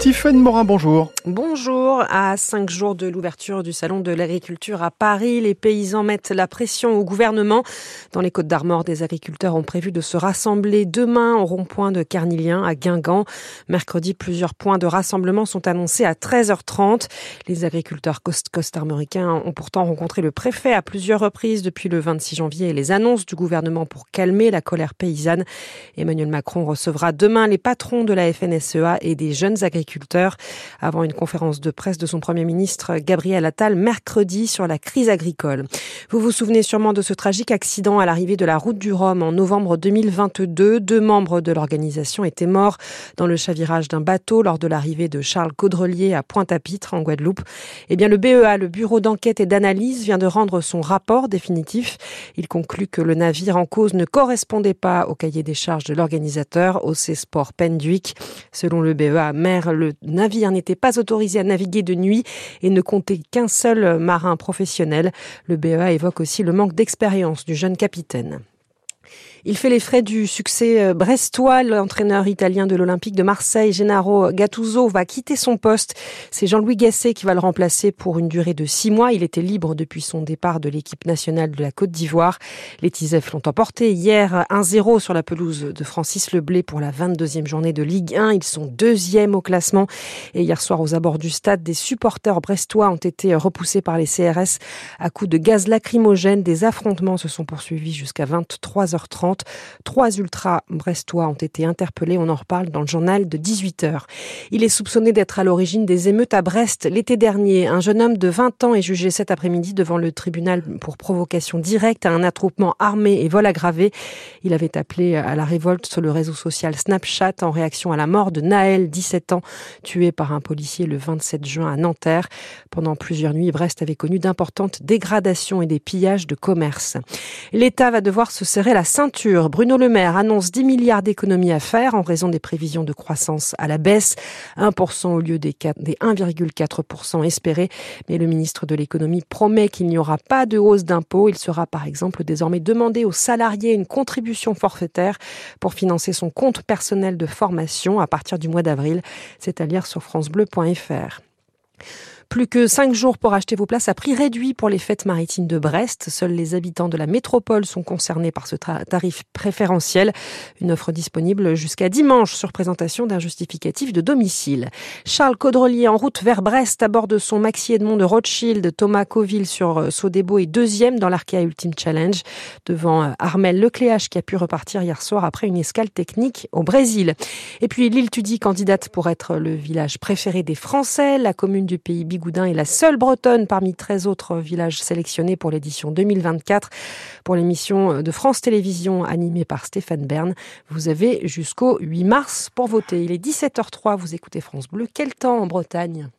Tiffaine Morin, bonjour. Bonjour. À cinq jours de l'ouverture du Salon de l'agriculture à Paris, les paysans mettent la pression au gouvernement. Dans les Côtes d'Armor, des agriculteurs ont prévu de se rassembler demain au rond-point de Carnilien à Guingamp. Mercredi, plusieurs points de rassemblement sont annoncés à 13h30. Les agriculteurs costarmoricains ont pourtant rencontré le préfet à plusieurs reprises depuis le 26 janvier et les annonces du gouvernement pour calmer la colère paysanne. Emmanuel Macron recevra demain les patrons de la FNSEA et des jeunes agriculteurs avant une conférence de presse de son Premier ministre Gabriel Attal mercredi sur la crise agricole. Vous vous souvenez sûrement de ce tragique accident à l'arrivée de la route du Rhum en novembre 2022. Deux membres de l'organisation étaient morts dans le chavirage d'un bateau lors de l'arrivée de Charles Caudrelier à Pointe-à-Pitre en Guadeloupe. Eh bien, le BEA, le Bureau d'enquête et d'analyse, vient de rendre son rapport définitif. Il conclut que le navire en cause ne correspondait pas au cahier des charges de l'organisateur, OC Sport Penduic. Selon le BEA, mer le navire n'était pas autorisé à naviguer de nuit et ne comptait qu'un seul marin professionnel. Le BEA évoque aussi le manque d'expérience du jeune capitaine. Il fait les frais du succès euh, brestois. L'entraîneur italien de l'Olympique de Marseille, Gennaro Gattuso, va quitter son poste. C'est Jean-Louis Gasset qui va le remplacer pour une durée de six mois. Il était libre depuis son départ de l'équipe nationale de la Côte d'Ivoire. Les Tisefs l'ont emporté hier 1-0 sur la pelouse de Francis Leblé pour la 22e journée de Ligue 1. Ils sont deuxièmes au classement. Et hier soir, aux abords du stade, des supporters brestois ont été repoussés par les CRS à coups de gaz lacrymogène. Des affrontements se sont poursuivis jusqu'à 23h30. Trois ultras brestois ont été interpellés. On en reparle dans le journal de 18h. Il est soupçonné d'être à l'origine des émeutes à Brest l'été dernier. Un jeune homme de 20 ans est jugé cet après-midi devant le tribunal pour provocation directe à un attroupement armé et vol aggravé. Il avait appelé à la révolte sur le réseau social Snapchat en réaction à la mort de Naël, 17 ans, tué par un policier le 27 juin à Nanterre. Pendant plusieurs nuits, Brest avait connu d'importantes dégradations et des pillages de commerce. L'État va devoir se serrer la ceinture Bruno Le Maire annonce 10 milliards d'économies à faire en raison des prévisions de croissance à la baisse, 1% au lieu des 1,4% espérés. Mais le ministre de l'économie promet qu'il n'y aura pas de hausse d'impôts. Il sera par exemple désormais demandé aux salariés une contribution forfaitaire pour financer son compte personnel de formation à partir du mois d'avril. C'est à lire sur francebleu.fr. Plus que cinq jours pour acheter vos places à prix réduit pour les fêtes maritimes de Brest. Seuls les habitants de la métropole sont concernés par ce tarif préférentiel. Une offre disponible jusqu'à dimanche sur présentation d'un justificatif de domicile. Charles Caudrelier en route vers Brest à bord de son Maxi Edmond de Rothschild. Thomas Coville sur euh, Sodebo est deuxième dans l'Arkea Ultimate Challenge devant euh, Armel Lecléache qui a pu repartir hier soir après une escale technique au Brésil. Et puis l'île Tudy, candidate pour être le village préféré des Français. La commune du pays Goudin est la seule bretonne parmi 13 autres villages sélectionnés pour l'édition 2024. Pour l'émission de France Télévisions animée par Stéphane Bern, vous avez jusqu'au 8 mars pour voter. Il est 17h03, vous écoutez France Bleu. Quel temps en Bretagne?